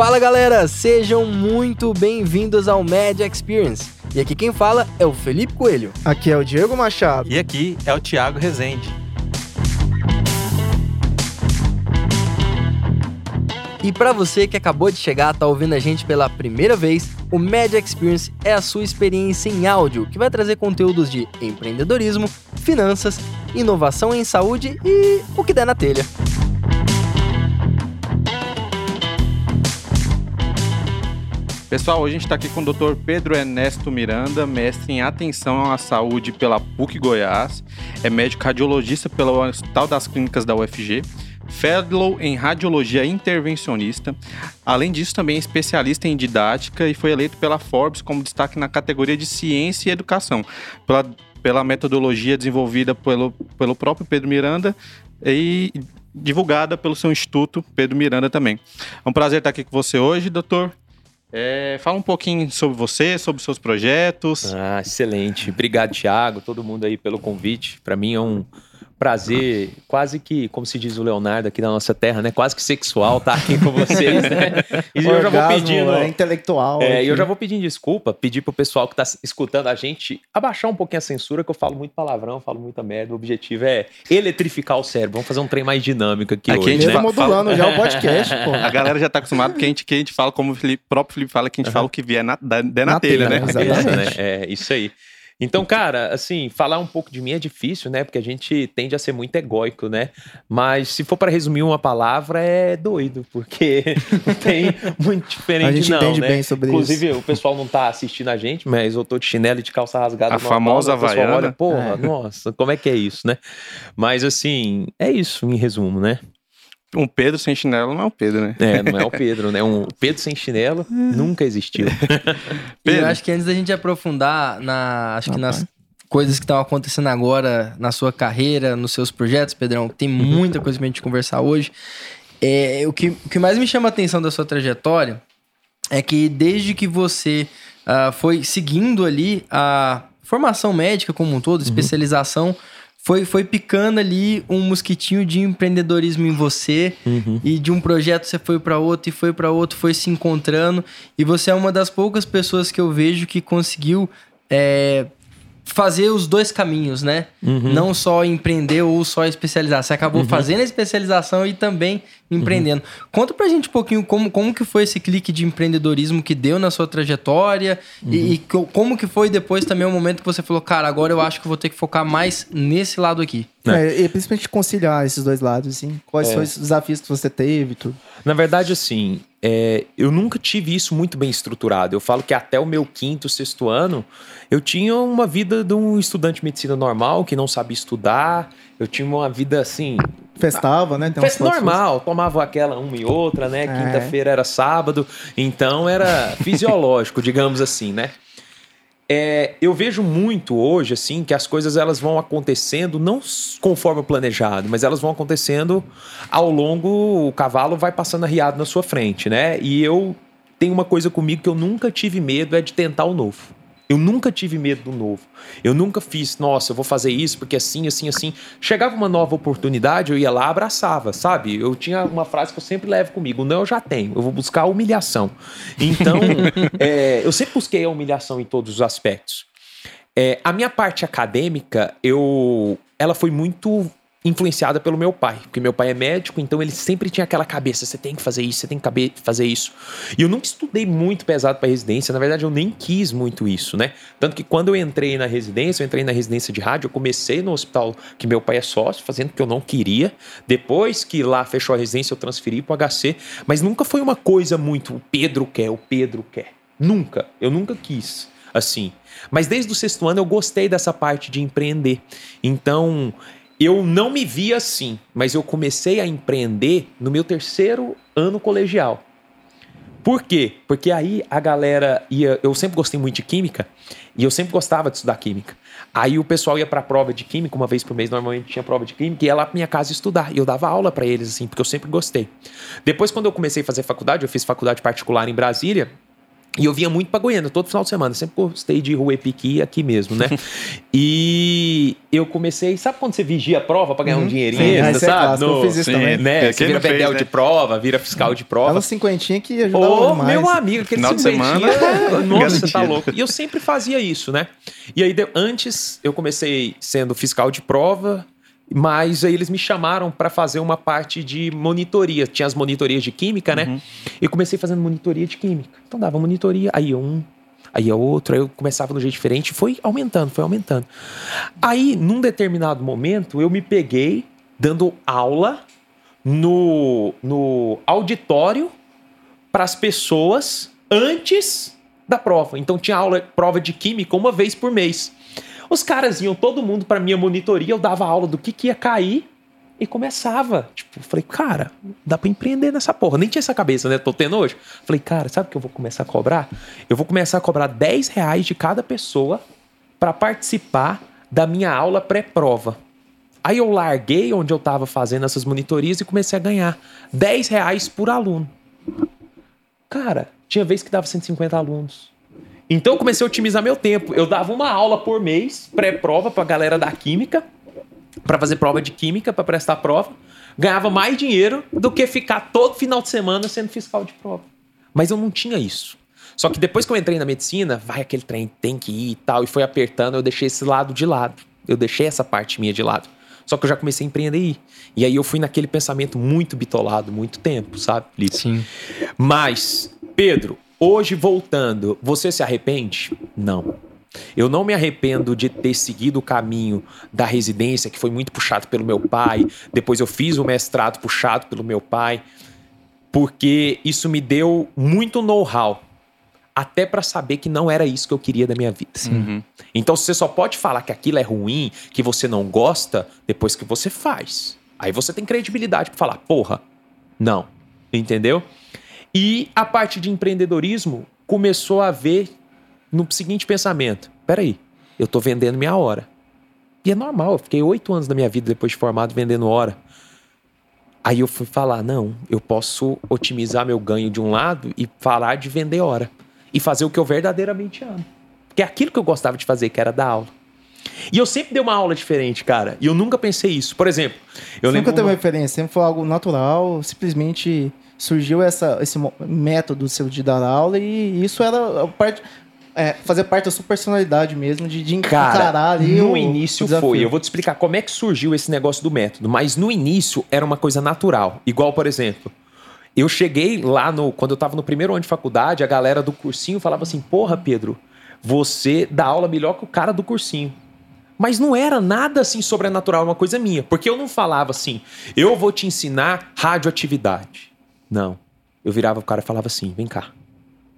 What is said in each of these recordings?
Fala galera, sejam muito bem-vindos ao Media Experience. E aqui quem fala é o Felipe Coelho. Aqui é o Diego Machado. E aqui é o Thiago Rezende. E para você que acabou de chegar, tá ouvindo a gente pela primeira vez, o Media Experience é a sua experiência em áudio, que vai trazer conteúdos de empreendedorismo, finanças, inovação em saúde e o que der na telha. Pessoal, hoje a gente está aqui com o Dr. Pedro Ernesto Miranda, mestre em atenção à saúde pela PUC Goiás, é médico radiologista pelo Hospital das Clínicas da UFG, fellow em radiologia intervencionista. Além disso, também é especialista em didática e foi eleito pela Forbes como destaque na categoria de ciência e educação, pela, pela metodologia desenvolvida pelo, pelo próprio Pedro Miranda e divulgada pelo seu instituto Pedro Miranda também. É um prazer estar aqui com você hoje, doutor. É, fala um pouquinho sobre você, sobre seus projetos. Ah, excelente. Obrigado, Thiago, todo mundo aí pelo convite. Para mim é um prazer, quase que, como se diz o Leonardo aqui na nossa terra, né? Quase que sexual estar tá aqui com vocês, né? E eu já vou pedindo. É intelectual. É, eu já vou pedindo desculpa, pedir pro pessoal que tá escutando a gente abaixar um pouquinho a censura, que eu falo muito palavrão, falo muita merda. O objetivo é eletrificar o cérebro. Vamos fazer um trem mais dinâmico aqui, aqui hoje. A gente né? tá modulando já o podcast, pô. A galera já tá acostumada porque a gente, que a gente fala, como o Felipe, próprio Felipe fala, que a gente uhum. fala o que vier na, da, na, na telha, telha, né? Exatamente. É, isso aí. Então, cara, assim, falar um pouco de mim é difícil, né? Porque a gente tende a ser muito egóico, né? Mas se for para resumir uma palavra, é doido, porque não tem muito diferente, a gente não, entende né? bem sobre Inclusive, isso. o pessoal não tá assistindo a gente, mas eu tô de chinelo e de calça rasgada. A famosa Havaiana. Olha, porra, é. nossa, como é que é isso, né? Mas, assim, é isso, em resumo, né? Um Pedro sem chinelo não é o Pedro, né? É, não é o Pedro, né? Um Pedro sem chinelo nunca existiu. Pedro. eu acho que antes da gente aprofundar na, acho que nas coisas que estão acontecendo agora na sua carreira, nos seus projetos, Pedrão, tem uhum. muita coisa pra gente conversar hoje. É, o, que, o que mais me chama a atenção da sua trajetória é que desde que você uh, foi seguindo ali a formação médica como um todo, uhum. especialização, foi, foi picando ali um mosquitinho de empreendedorismo em você uhum. e de um projeto você foi para outro e foi para outro, foi se encontrando e você é uma das poucas pessoas que eu vejo que conseguiu é, fazer os dois caminhos, né? Uhum. Não só empreender ou só especializar. Você acabou uhum. fazendo a especialização e também empreendendo. Uhum. Conta pra gente um pouquinho como, como que foi esse clique de empreendedorismo que deu na sua trajetória e, uhum. e, como que foi depois também o momento que você falou, cara, agora eu acho que vou ter que focar mais nesse lado aqui. É, e principalmente conciliar esses dois lados, assim. Quais é. foram os desafios que você teve e tudo? Na verdade, assim, é, eu nunca tive isso muito bem estruturado. Eu falo que até o meu quinto, sexto ano, eu tinha uma vida de um estudante de medicina normal que não sabia estudar. Eu tinha uma vida assim. Festava, né? Festa normal, tomava aquela uma e outra, né? É. Quinta-feira era sábado, então era fisiológico, digamos assim, né? É, eu vejo muito hoje, assim, que as coisas elas vão acontecendo não conforme o planejado, mas elas vão acontecendo ao longo, o cavalo vai passando arriado na sua frente, né? E eu tenho uma coisa comigo que eu nunca tive medo, é de tentar o novo. Eu nunca tive medo do novo. Eu nunca fiz, nossa, eu vou fazer isso porque assim, assim, assim. Chegava uma nova oportunidade, eu ia lá, abraçava, sabe? Eu tinha uma frase que eu sempre levo comigo: não, eu já tenho, eu vou buscar a humilhação. Então, é, eu sempre busquei a humilhação em todos os aspectos. É, a minha parte acadêmica, eu, ela foi muito influenciada pelo meu pai, porque meu pai é médico, então ele sempre tinha aquela cabeça, você tem que fazer isso, você tem que fazer isso. E eu nunca estudei muito pesado para residência, na verdade eu nem quis muito isso, né? Tanto que quando eu entrei na residência, eu entrei na residência de rádio, eu comecei no hospital que meu pai é sócio, fazendo o que eu não queria. Depois que lá fechou a residência, eu transferi para o HC, mas nunca foi uma coisa muito o Pedro quer, o Pedro quer. Nunca, eu nunca quis assim. Mas desde o sexto ano eu gostei dessa parte de empreender. Então, eu não me via assim, mas eu comecei a empreender no meu terceiro ano colegial. Por quê? Porque aí a galera ia. Eu sempre gostei muito de química e eu sempre gostava de estudar química. Aí o pessoal ia para a prova de química, uma vez por mês normalmente tinha prova de química, e ia lá para minha casa estudar. E eu dava aula para eles, assim, porque eu sempre gostei. Depois, quando eu comecei a fazer faculdade, eu fiz faculdade particular em Brasília, E eu vinha muito pra Goiânia, todo final de semana. Sempre gostei de Rua Epiqui aqui mesmo, né? e eu comecei... Sabe quando você vigia a prova pra ganhar uhum. um dinheirinho sim, extra, é sabe? No, eu fiz isso sim, também. Né? Você vira bedel né? de prova, vira fiscal de prova. É um cinquentinha que ajudava mais. meu amigo, aquele final. De semana, nossa, você tá louco. E eu sempre fazia isso, né? E aí, antes, eu comecei sendo fiscal de prova... Mas aí eles me chamaram para fazer uma parte de monitoria. Tinha as monitorias de química, né? Uhum. E comecei fazendo monitoria de química. Então dava monitoria, aí um, aí outro, aí eu começava de um jeito diferente, foi aumentando, foi aumentando. Aí, num determinado momento, eu me peguei dando aula no, no auditório para as pessoas antes da prova. Então tinha aula, prova de química uma vez por mês. Os caras iam todo mundo para minha monitoria, eu dava aula do que, que ia cair e começava. Tipo, falei, cara, dá pra empreender nessa porra. Nem tinha essa cabeça, né? Tô tendo hoje. Falei, cara, sabe o que eu vou começar a cobrar? Eu vou começar a cobrar 10 reais de cada pessoa para participar da minha aula pré-prova. Aí eu larguei onde eu tava fazendo essas monitorias e comecei a ganhar 10 reais por aluno. Cara, tinha vez que dava 150 alunos. Então eu comecei a otimizar meu tempo. Eu dava uma aula por mês, pré-prova pra galera da química, para fazer prova de química, para prestar prova. Ganhava mais dinheiro do que ficar todo final de semana sendo fiscal de prova. Mas eu não tinha isso. Só que depois que eu entrei na medicina, vai aquele trem, tem que ir e tal, e foi apertando, eu deixei esse lado de lado. Eu deixei essa parte minha de lado. Só que eu já comecei a empreender. E aí eu fui naquele pensamento muito bitolado, muito tempo, sabe, Felipe? Sim. Mas, Pedro, Hoje, voltando, você se arrepende? Não. Eu não me arrependo de ter seguido o caminho da residência, que foi muito puxado pelo meu pai. Depois eu fiz o mestrado puxado pelo meu pai, porque isso me deu muito know-how, até para saber que não era isso que eu queria da minha vida. Uhum. Então você só pode falar que aquilo é ruim, que você não gosta, depois que você faz. Aí você tem credibilidade para falar, porra, não. Entendeu? E a parte de empreendedorismo começou a ver no seguinte pensamento: peraí, eu estou vendendo minha hora. E é normal, eu fiquei oito anos da minha vida depois de formado vendendo hora. Aí eu fui falar: não, eu posso otimizar meu ganho de um lado e falar de vender hora. E fazer o que eu verdadeiramente amo. Que é aquilo que eu gostava de fazer, que era dar aula. E eu sempre dei uma aula diferente, cara. E eu nunca pensei isso. Por exemplo, eu Você lembro. Nunca teve uma referência, sempre foi algo natural, simplesmente surgiu essa, esse método seu de dar aula e isso era parte, é, fazer parte da sua personalidade mesmo, de, de encarar Cara, ali No o, início o foi. Eu vou te explicar como é que surgiu esse negócio do método, mas no início era uma coisa natural. Igual, por exemplo, eu cheguei lá no. Quando eu tava no primeiro ano de faculdade, a galera do cursinho falava assim: Porra, Pedro, você dá aula melhor que o cara do cursinho. Mas não era nada assim sobrenatural, uma coisa minha. Porque eu não falava assim, eu vou te ensinar radioatividade. Não. Eu virava o cara e falava assim: vem cá.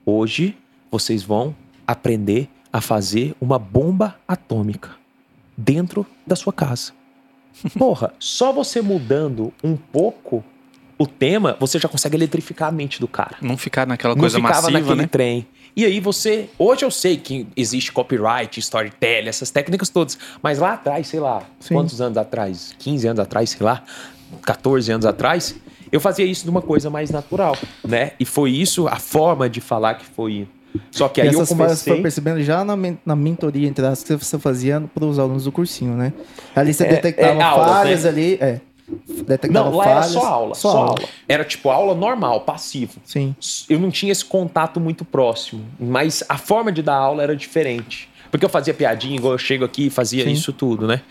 Hoje vocês vão aprender a fazer uma bomba atômica dentro da sua casa. Porra, só você mudando um pouco o tema, você já consegue eletrificar a mente do cara. Não ficar naquela coisa Não ficava massiva, naquele né? trem. E aí você, hoje eu sei que existe copyright, storytelling, essas técnicas todas, mas lá atrás, sei lá, Sim. quantos anos atrás? 15 anos atrás, sei lá, 14 anos atrás, eu fazia isso de uma coisa mais natural, né? E foi isso a forma de falar que foi. Só que aí essas eu comecei... você foi percebendo já na, na mentoria, entre as que você fazia para os alunos do cursinho, né? Ali você é, detectava é, falhas né? ali, é. Detectava não, lá falhas, era só aula, só, só aula. aula. Era tipo aula normal, passivo. Sim. Eu não tinha esse contato muito próximo, mas a forma de dar aula era diferente. Porque eu fazia piadinha, igual eu chego aqui e fazia Sim. isso tudo, né?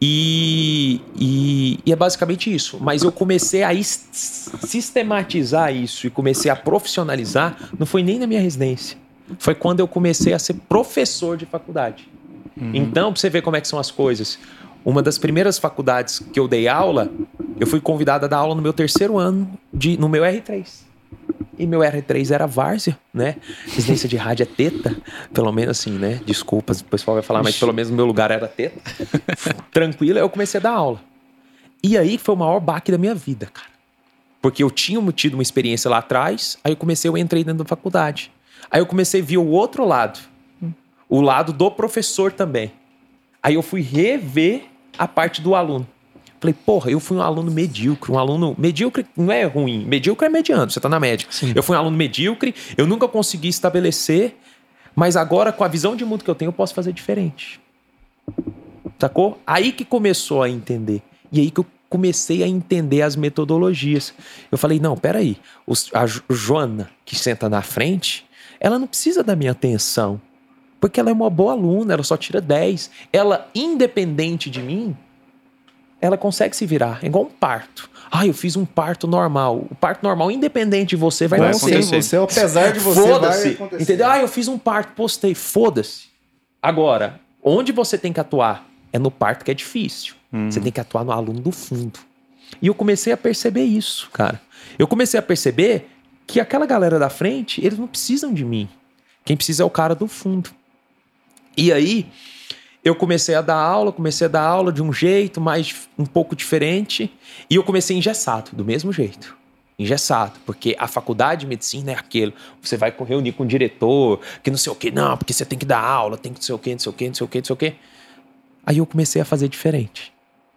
E, e, e, é basicamente isso. Mas eu comecei a sistematizar isso e comecei a profissionalizar, não foi nem na minha residência. Foi quando eu comecei a ser professor de faculdade. Uhum. Então, pra você ver como é que são as coisas. Uma das primeiras faculdades que eu dei aula, eu fui convidado a dar aula no meu terceiro ano, de, no meu R3. E meu R3 era várzea, né? Residência de rádio é teta, pelo menos assim, né? Desculpas, o pessoal vai falar, mas pelo menos no meu lugar era teta. Tranquilo, eu comecei a dar aula. E aí foi o maior baque da minha vida, cara. Porque eu tinha tido uma experiência lá atrás, aí eu comecei, eu entrei dentro da faculdade. Aí eu comecei a ver o outro lado. O lado do professor também. Aí eu fui rever a parte do aluno. Falei, porra, eu fui um aluno medíocre, um aluno. Medíocre não é ruim, medíocre é mediano, você tá na média. Sim. Eu fui um aluno medíocre, eu nunca consegui estabelecer, mas agora, com a visão de mundo que eu tenho, eu posso fazer diferente. Sacou? Aí que começou a entender. E aí que eu comecei a entender as metodologias. Eu falei, não, peraí, a Joana, que senta na frente, ela não precisa da minha atenção. Porque ela é uma boa aluna, ela só tira 10. Ela, independente de mim, ela consegue se virar. É igual um parto. Ah, eu fiz um parto normal. O parto normal, independente de você, vai, vai nascer. Você, apesar de você, Foda-se. Entendeu? Ah, eu fiz um parto, postei. Foda-se. Agora, onde você tem que atuar? É no parto que é difícil. Uhum. Você tem que atuar no aluno do fundo. E eu comecei a perceber isso, cara. Eu comecei a perceber que aquela galera da frente, eles não precisam de mim. Quem precisa é o cara do fundo. E aí, eu comecei a dar aula, comecei a dar aula de um jeito mais um pouco diferente, e eu comecei engessado, do mesmo jeito. Engessado, porque a faculdade de medicina é aquilo. Você vai reunir com o diretor, que não sei o que, não, porque você tem que dar aula, tem que não sei o que, não sei o que, não sei o que, não sei o que. Aí eu comecei a fazer diferente.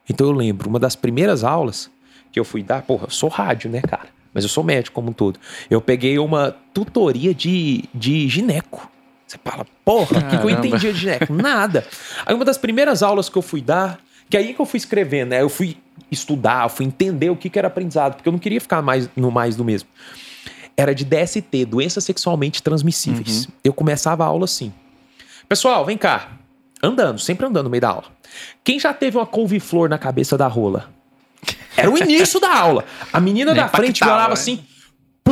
Então eu lembro, uma das primeiras aulas que eu fui dar, porra, eu sou rádio, né, cara? Mas eu sou médico como um todo. Eu peguei uma tutoria de, de gineco. Você fala, porra, o que, que eu entendi de gineco? Nada. Aí uma das primeiras aulas que eu fui dar, que aí que eu fui escrevendo, né? Eu fui estudar, eu fui entender o que, que era aprendizado, porque eu não queria ficar mais no mais do mesmo. Era de DST, doenças sexualmente transmissíveis. Uhum. Eu começava a aula assim. Pessoal, vem cá. Andando, sempre andando no meio da aula. Quem já teve uma couve-flor na cabeça da rola? Era o início da aula. A menina da frente me olhava assim,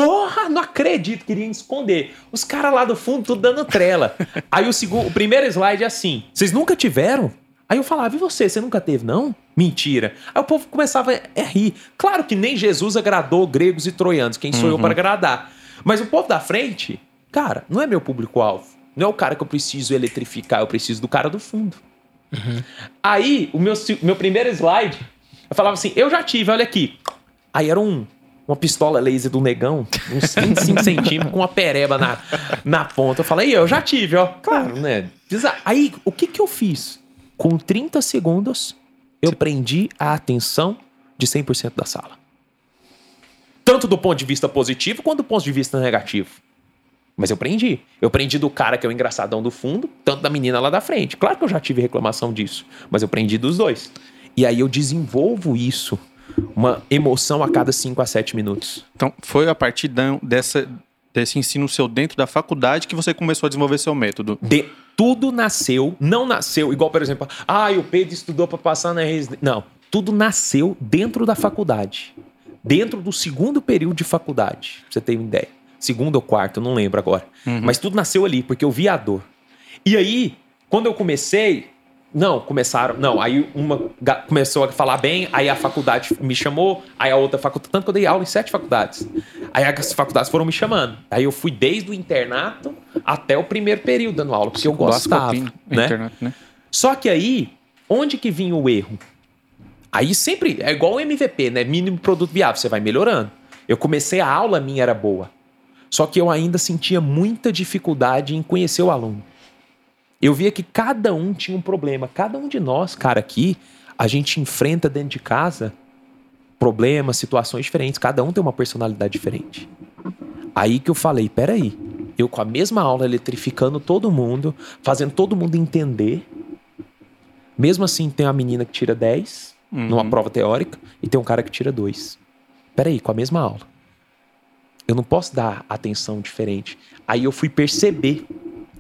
Porra, não acredito, queria esconder. Os caras lá do fundo, tudo dando trela. Aí o, segundo, o primeiro slide é assim: vocês nunca tiveram? Aí eu falava, e você? Você nunca teve, não? Mentira. Aí o povo começava a rir. Claro que nem Jesus agradou gregos e troianos. Quem sou uhum. eu para agradar? Mas o povo da frente, cara, não é meu público-alvo. Não é o cara que eu preciso eletrificar, eu preciso do cara do fundo. Uhum. Aí, o meu, meu primeiro slide, eu falava assim: eu já tive, olha aqui. Aí era um uma pistola laser do negão, uns 25 centímetros, com uma pereba na, na ponta. Eu falei, eu já tive, ó. Claro, né? Aí, o que que eu fiz? Com 30 segundos, eu prendi a atenção de 100% da sala. Tanto do ponto de vista positivo, quanto do ponto de vista negativo. Mas eu prendi. Eu prendi do cara que é o engraçadão do fundo, tanto da menina lá da frente. Claro que eu já tive reclamação disso, mas eu prendi dos dois. E aí eu desenvolvo isso uma emoção a cada 5 a 7 minutos. Então, foi a partir dessa, desse ensino seu dentro da faculdade que você começou a desenvolver seu método? De, tudo nasceu, não nasceu, igual, por exemplo, ah, o Pedro estudou para passar na residência. Não, tudo nasceu dentro da faculdade. Dentro do segundo período de faculdade, pra você ter uma ideia. Segundo ou quarto, não lembro agora. Uhum. Mas tudo nasceu ali, porque eu vi a dor. E aí, quando eu comecei, não, começaram. Não, aí uma começou a falar bem, aí a faculdade me chamou, aí a outra faculdade. Tanto que eu dei aula em sete faculdades. Aí as faculdades foram me chamando. Aí eu fui desde o internato até o primeiro período dando aula, porque eu gostava. né? Internato, né? Só que aí, onde que vinha o erro? Aí sempre, é igual o MVP, né? Mínimo produto viável, você vai melhorando. Eu comecei a aula, minha era boa. Só que eu ainda sentia muita dificuldade em conhecer o aluno eu via que cada um tinha um problema. Cada um de nós, cara, aqui, a gente enfrenta dentro de casa problemas, situações diferentes. Cada um tem uma personalidade diferente. Aí que eu falei, peraí, eu com a mesma aula eletrificando todo mundo, fazendo todo mundo entender. Mesmo assim, tem uma menina que tira 10 uhum. numa prova teórica e tem um cara que tira 2. Peraí, com a mesma aula. Eu não posso dar atenção diferente. Aí eu fui perceber.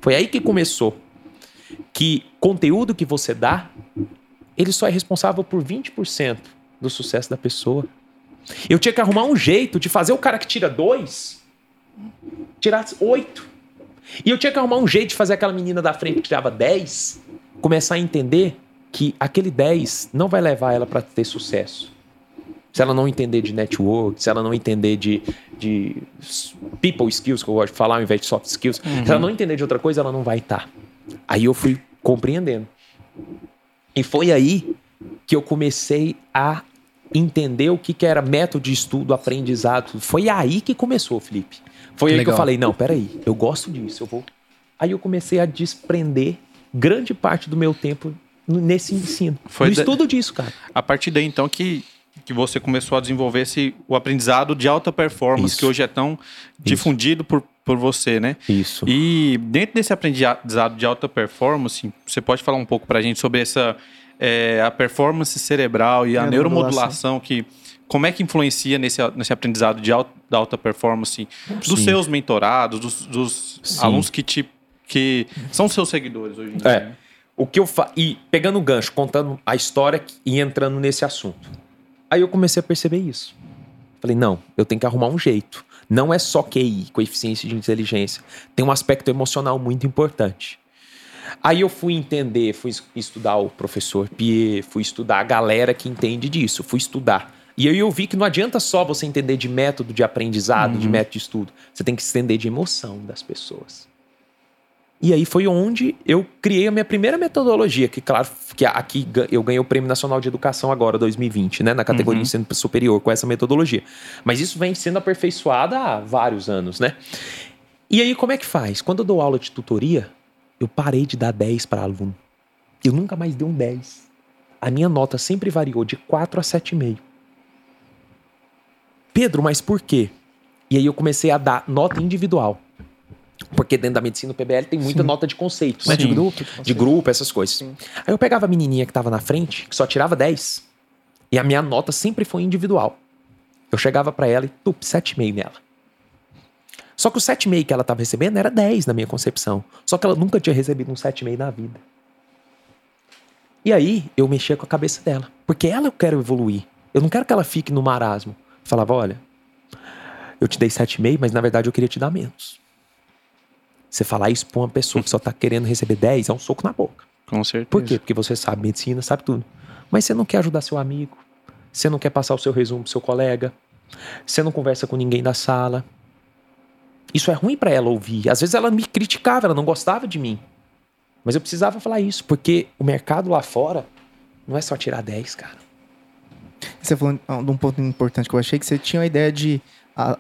Foi aí que começou que conteúdo que você dá, ele só é responsável por 20% do sucesso da pessoa. Eu tinha que arrumar um jeito de fazer o cara que tira dois tirar oito. E eu tinha que arrumar um jeito de fazer aquela menina da frente que tirava 10 começar a entender que aquele 10 não vai levar ela para ter sucesso. Se ela não entender de network, se ela não entender de, de people skills, que eu gosto de falar, ao invés de soft skills, uhum. se ela não entender de outra coisa, ela não vai estar. Tá. Aí eu fui compreendendo. E foi aí que eu comecei a entender o que, que era método de estudo, aprendizado. Foi aí que começou, Felipe. Foi aí que eu falei: não, peraí, eu gosto disso, eu vou. Aí eu comecei a desprender grande parte do meu tempo nesse ensino. Foi no da... estudo disso, cara. A partir daí, então, que, que você começou a desenvolver esse, o aprendizado de alta performance, Isso. que hoje é tão Isso. difundido por, por você, né? Isso. E dentro desse aprendizado de alta performance, você pode falar um pouco para a gente sobre essa é, a performance cerebral e a, a neuromodulação que como é que influencia nesse, nesse aprendizado de alta, da alta performance dos Sim. seus mentorados, dos, dos alunos que te que são seus seguidores hoje em dia? É. O que eu fa... E pegando o gancho, contando a história e entrando nesse assunto. Aí eu comecei a perceber isso. Falei, não, eu tenho que arrumar um jeito. Não é só QI, coeficiência de inteligência. Tem um aspecto emocional muito importante. Aí eu fui entender, fui estudar o professor Pierre, fui estudar a galera que entende disso, fui estudar. E aí eu vi que não adianta só você entender de método de aprendizado, uhum. de método de estudo. Você tem que entender de emoção das pessoas. E aí foi onde eu criei a minha primeira metodologia, que claro, que aqui eu ganhei o Prêmio Nacional de Educação agora, 2020, né, na categoria uhum. ensino superior com essa metodologia. Mas isso vem sendo aperfeiçoado há vários anos, né? E aí como é que faz? Quando eu dou aula de tutoria, eu parei de dar 10 para aluno. Eu nunca mais dei um 10. A minha nota sempre variou de 4 a 7,5. Pedro, mas por quê? E aí eu comecei a dar nota individual. Porque dentro da medicina o PBL tem muita Sim. nota de conceito, né? De grupo. De, de grupo, essas coisas. Sim. Aí eu pegava a menininha que tava na frente, que só tirava 10. E a minha nota sempre foi individual. Eu chegava para ela e, tup, 7,5 nela. Só que o 7,5 que ela tava recebendo era 10 na minha concepção. Só que ela nunca tinha recebido um 7,5 na vida. E aí eu mexia com a cabeça dela. Porque ela eu quero evoluir. Eu não quero que ela fique no marasmo. Eu falava, olha, eu te dei 7,5, mas na verdade eu queria te dar menos. Você falar isso pra uma pessoa que só tá querendo receber 10 é um soco na boca. Com certeza. Por quê? Porque você sabe medicina, sabe tudo. Mas você não quer ajudar seu amigo. Você não quer passar o seu resumo pro seu colega. Você não conversa com ninguém da sala. Isso é ruim para ela ouvir. Às vezes ela me criticava, ela não gostava de mim. Mas eu precisava falar isso, porque o mercado lá fora não é só tirar 10, cara. Você falou de um ponto importante que eu achei que você tinha a ideia de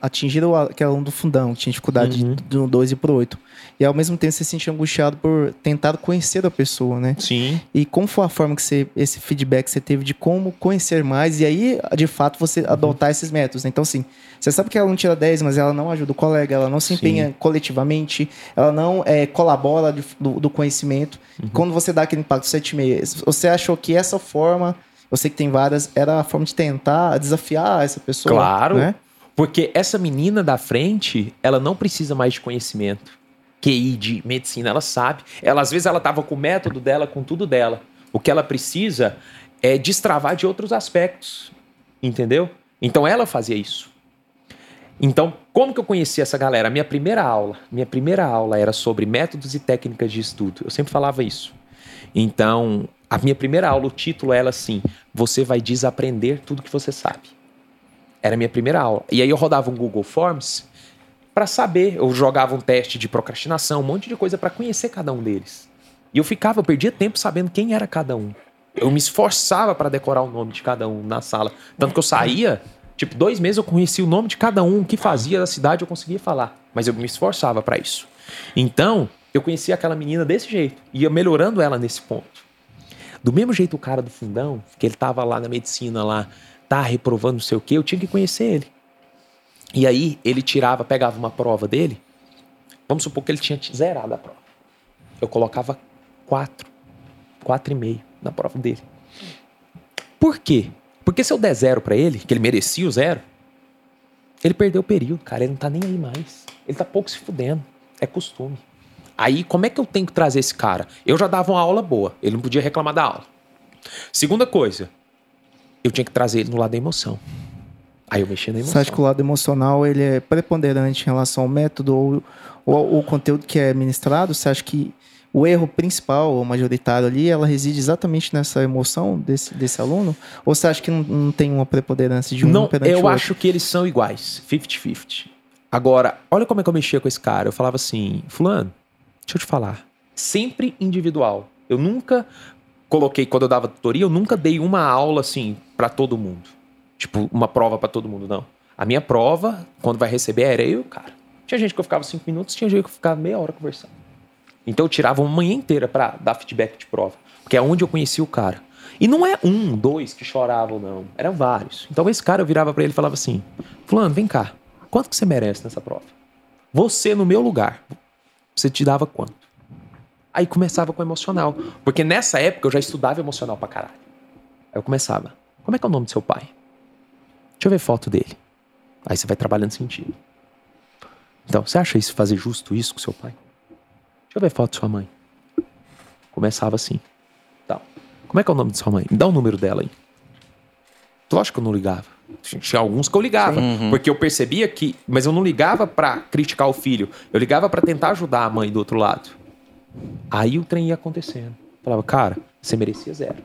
atingir o aquele aluno do fundão, que tinha dificuldade uhum. do 2 e pro 8. E ao mesmo tempo você se sentia angustiado por tentar conhecer a pessoa, né? Sim. E como foi a forma que você, esse feedback que você teve de como conhecer mais e aí, de fato, você uhum. adotar esses métodos, né? Então, assim, você sabe que ela não tira 10, mas ela não ajuda o colega, ela não se empenha Sim. coletivamente, ela não é, colabora de, do, do, conhecimento. Uhum. Quando você dá aquele impacto 7,5, você achou que essa forma, eu sei que tem várias, era a forma de tentar desafiar essa pessoa? Claro. Né? Porque essa menina da frente, ela não precisa mais de conhecimento. QI de medicina, ela sabe. Ela às vezes ela tava com o método dela, com tudo dela. O que ela precisa é destravar de outros aspectos, entendeu? Então ela fazia isso. Então, como que eu conheci essa galera? Minha primeira aula, minha primeira aula era sobre métodos e técnicas de estudo. Eu sempre falava isso. Então, a minha primeira aula, o título era assim: você vai desaprender tudo que você sabe. Era a minha primeira aula. E aí eu rodava um Google Forms para saber, eu jogava um teste de procrastinação, um monte de coisa para conhecer cada um deles. E eu ficava, eu perdia tempo sabendo quem era cada um. Eu me esforçava para decorar o nome de cada um na sala. Tanto que eu saía, tipo, dois meses eu conhecia o nome de cada um, o que fazia da cidade, eu conseguia falar. Mas eu me esforçava para isso. Então, eu conhecia aquela menina desse jeito. Ia melhorando ela nesse ponto. Do mesmo jeito o cara do fundão, que ele tava lá na medicina lá, tá reprovando não sei o quê, eu tinha que conhecer ele. E aí ele tirava, pegava uma prova dele, vamos supor que ele tinha zerado a prova. Eu colocava quatro, quatro e meio na prova dele. Por quê? Porque se eu der zero para ele, que ele merecia o zero, ele perdeu o período, cara. Ele não tá nem aí mais. Ele tá pouco se fudendo. É costume. Aí, como é que eu tenho que trazer esse cara? Eu já dava uma aula boa. Ele não podia reclamar da aula. Segunda coisa, eu tinha que trazer ele no lado da emoção. Aí eu mexi na emoção. Você acha que o lado emocional ele é preponderante em relação ao método ou, ou o conteúdo que é ministrado? Você acha que o erro principal, ou majoritário ali, ela reside exatamente nessa emoção desse, desse aluno? Ou você acha que não, não tem uma preponderância de um não, perante eu acho que eles são iguais, 50-50. Agora, olha como é que eu mexia com esse cara. Eu falava assim, fulano, deixa eu te falar, sempre individual. Eu nunca coloquei, quando eu dava tutoria, eu nunca dei uma aula assim para todo mundo. Tipo, uma prova para todo mundo, não. A minha prova, quando vai receber, era eu, cara. Tinha gente que eu ficava cinco minutos, tinha gente que eu ficava meia hora conversando. Então eu tirava uma manhã inteira para dar feedback de prova. Porque é onde eu conheci o cara. E não é um, dois que choravam, não. Eram vários. Então esse cara eu virava para ele e falava assim: Fulano, vem cá. Quanto que você merece nessa prova? Você no meu lugar. Você te dava quanto? Aí começava com emocional. Porque nessa época eu já estudava emocional pra caralho. Aí eu começava. Como é que é o nome do seu pai? Deixa eu ver foto dele. Aí você vai trabalhando sentido. Então, você acha isso fazer justo isso com seu pai? Deixa eu ver foto de sua mãe. Começava assim. Então, como é que é o nome de sua mãe? Me dá o número dela aí. Lógico que eu não ligava. Tinha alguns que eu ligava, uhum. porque eu percebia que, mas eu não ligava para criticar o filho, eu ligava para tentar ajudar a mãe do outro lado. Aí o trem ia acontecendo. falava, cara, você merecia zero,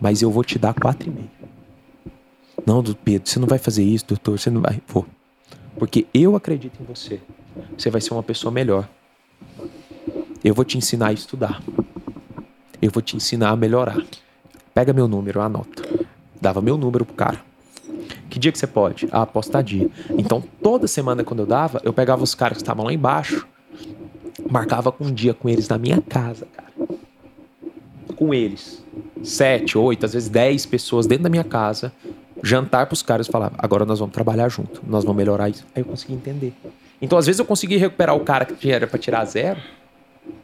mas eu vou te dar quatro e meio. Não, Pedro, você não vai fazer isso, doutor, você não vai. Vou. Porque eu acredito em você. Você vai ser uma pessoa melhor. Eu vou te ensinar a estudar. Eu vou te ensinar a melhorar. Pega meu número, anota. Dava meu número pro cara. Que dia que você pode? Ah, aposta dia. Então, toda semana quando eu dava, eu pegava os caras que estavam lá embaixo, marcava com um dia com eles na minha casa, cara. Com eles. Sete, oito, às vezes dez pessoas dentro da minha casa, jantar pros caras e falar: agora nós vamos trabalhar junto, nós vamos melhorar isso. Aí eu consegui entender. Então, às vezes, eu consegui recuperar o cara que era para tirar zero,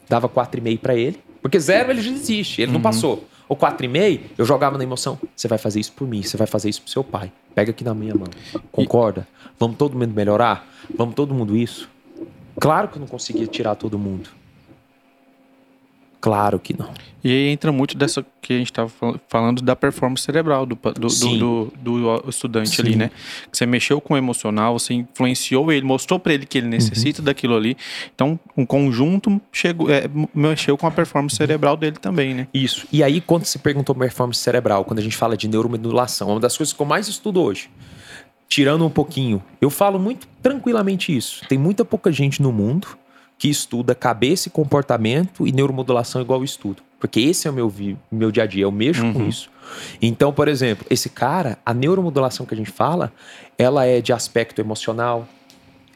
dava quatro e meio para ele, porque zero ele já existe, ele uhum. não passou. O quatro e meio, eu jogava na emoção. Você vai fazer isso por mim, você vai fazer isso pro seu pai. Pega aqui na minha mão. Concorda? Vamos todo mundo melhorar? Vamos todo mundo isso? Claro que eu não conseguia tirar todo mundo. Claro que não. E aí entra muito dessa que a gente estava falando da performance cerebral do, do, do, do, do estudante Sim. ali, né? Você mexeu com o emocional, você influenciou ele, mostrou para ele que ele necessita uhum. daquilo ali. Então, um conjunto chegou, é, mexeu com a performance cerebral dele também, né? Isso. E aí, quando se perguntou performance cerebral, quando a gente fala de neuromodulação, é uma das coisas que eu mais estudo hoje tirando um pouquinho, eu falo muito tranquilamente isso. Tem muita pouca gente no mundo que estuda cabeça e comportamento e neuromodulação igual eu estudo. Porque esse é o meu, meu dia a dia, eu mexo uhum. com isso. Então, por exemplo, esse cara, a neuromodulação que a gente fala, ela é de aspecto emocional,